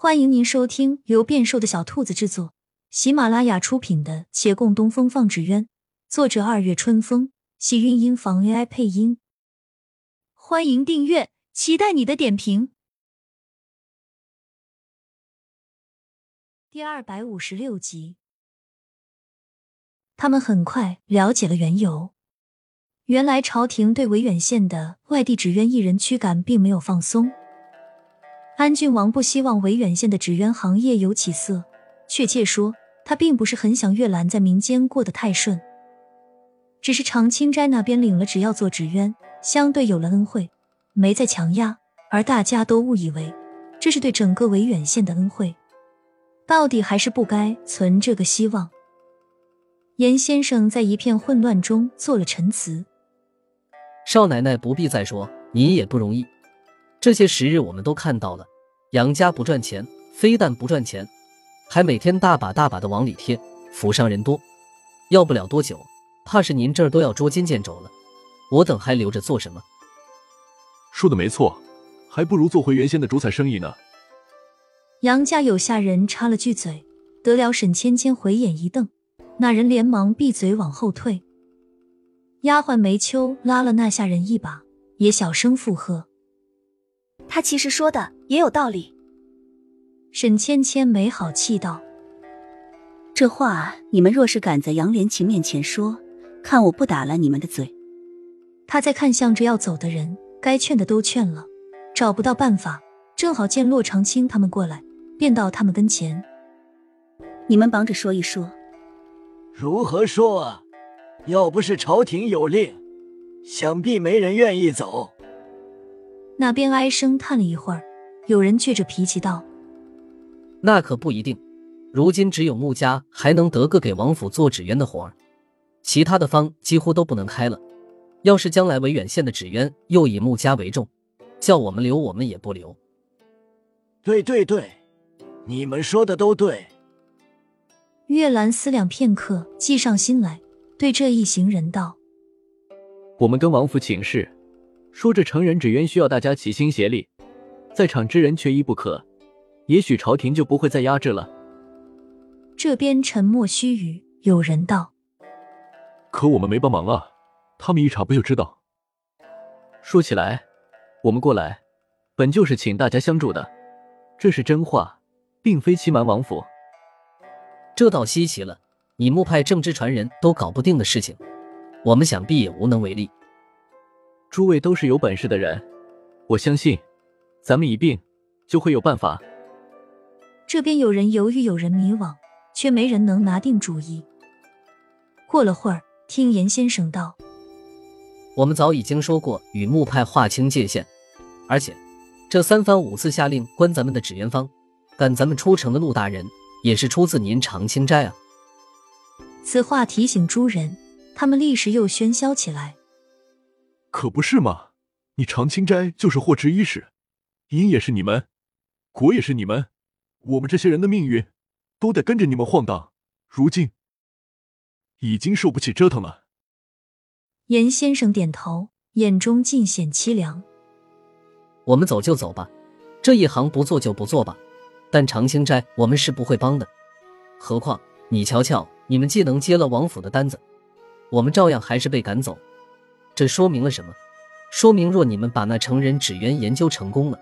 欢迎您收听由变瘦的小兔子制作、喜马拉雅出品的《且共东风放纸鸢》，作者二月春风，喜韵音房 AI 配音。欢迎订阅，期待你的点评。第二百五十六集，他们很快了解了缘由。原来朝廷对维远县的外地纸鸢艺人驱赶并没有放松。安郡王不希望维远县的纸鸢行业有起色，确切说，他并不是很想月兰在民间过得太顺。只是长青斋那边领了只要做纸鸢，相对有了恩惠，没再强压，而大家都误以为这是对整个维远县的恩惠，到底还是不该存这个希望。严先生在一片混乱中做了陈词：“少奶奶不必再说，你也不容易。”这些时日我们都看到了，杨家不赚钱，非但不赚钱，还每天大把大把的往里贴。府上人多，要不了多久，怕是您这儿都要捉襟见肘了。我等还留着做什么？说的没错，还不如做回原先的主宰生意呢。杨家有下人插了句嘴，得了沈芊芊回眼一瞪，那人连忙闭嘴往后退。丫鬟梅秋拉了那下人一把，也小声附和。他其实说的也有道理。沈芊芊没好气道：“这话你们若是敢在杨连琴面前说，看我不打了你们的嘴。”他在看向着要走的人，该劝的都劝了，找不到办法，正好见骆长青他们过来，便到他们跟前：“你们帮着说一说，如何说啊？要不是朝廷有令，想必没人愿意走。”那边唉声叹了一会儿，有人倔着脾气道：“那可不一定，如今只有穆家还能得个给王府做纸鸢的活儿，其他的方几乎都不能开了。要是将来维远县的纸鸢又以穆家为重，叫我们留，我们也不留。”对对对，你们说的都对。月兰思量片刻，计上心来，对这一行人道：“我们跟王府请示。”说这成人纸鸢需要大家齐心协力，在场之人缺一不可，也许朝廷就不会再压制了。这边沉默须臾，有人道：“可我们没帮忙啊，他们一查不就知道？”说起来，我们过来本就是请大家相助的，这是真话，并非欺瞒王府。这倒稀奇了，你木派正之传人都搞不定的事情，我们想必也无能为力。诸位都是有本事的人，我相信，咱们一并就会有办法。这边有人犹豫，有人迷惘，却没人能拿定主意。过了会儿，听严先生道：“我们早已经说过与木派划清界限，而且这三番五次下令关咱们的纸鸢坊，赶咱们出城的陆大人，也是出自您长青斋啊。”此话提醒诸人，他们立时又喧嚣起来。可不是吗？你长青斋就是祸之伊始，因也是你们，果也是你们，我们这些人的命运都得跟着你们晃荡。如今已经受不起折腾了。严先生点头，眼中尽显凄凉。我们走就走吧，这一行不做就不做吧。但长青斋我们是不会帮的。何况你瞧瞧，你们既能接了王府的单子，我们照样还是被赶走。这说明了什么？说明若你们把那成人纸鸢研究成功了，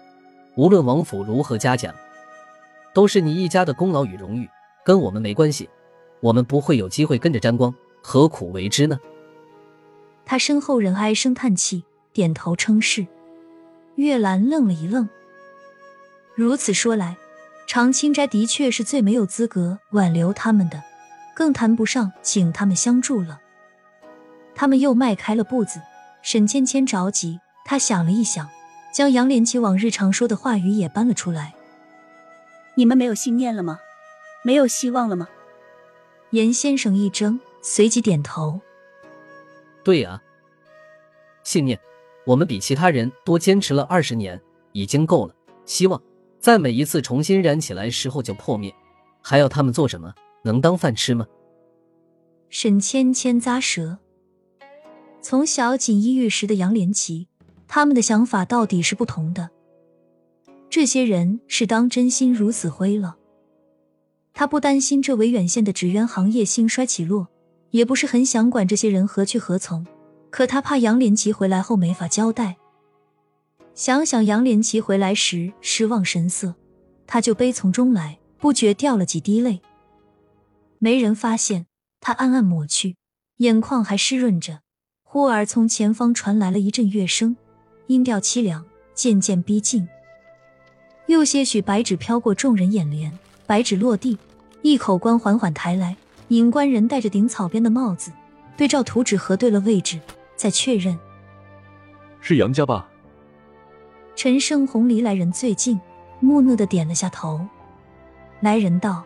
无论王府如何嘉奖，都是你一家的功劳与荣誉，跟我们没关系。我们不会有机会跟着沾光，何苦为之呢？他身后人唉声叹气，点头称是。月兰愣了一愣。如此说来，长青斋的确是最没有资格挽留他们的，更谈不上请他们相助了。他们又迈开了步子，沈芊芊着急，她想了一想，将杨连奇往日常说的话语也搬了出来。你们没有信念了吗？没有希望了吗？严先生一怔，随即点头：“对呀，信念，我们比其他人多坚持了二十年，已经够了。希望在每一次重新燃起来时候就破灭，还要他们做什么？能当饭吃吗？”沈芊芊咂舌。从小锦衣玉食的杨连奇，他们的想法到底是不同的。这些人是当真心如死灰了。他不担心这维远县的纸鸢行业兴衰起落，也不是很想管这些人何去何从，可他怕杨连奇回来后没法交代。想想杨连奇回来时失望神色，他就悲从中来，不觉掉了几滴泪。没人发现，他暗暗抹去，眼眶还湿润着。忽而从前方传来了一阵乐声，音调凄凉，渐渐逼近。又些许白纸飘过众人眼帘，白纸落地，一口棺缓缓抬来。引棺人戴着顶草编的帽子，对照图纸核对了位置，再确认是杨家吧？陈胜红离来人最近，木讷的点了下头。来人道：“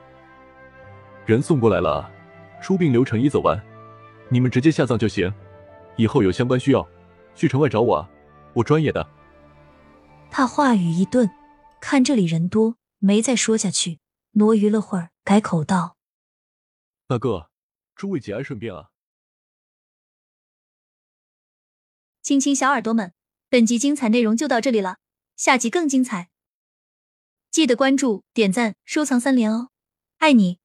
人送过来了，出殡流程已走完，你们直接下葬就行。以后有相关需要，去城外找我啊，我专业的。”他话语一顿。看这里人多，没再说下去，挪余了会儿，改口道：“大哥，诸位节哀顺变啊！”亲亲小耳朵们，本集精彩内容就到这里了，下集更精彩，记得关注、点赞、收藏三连哦，爱你！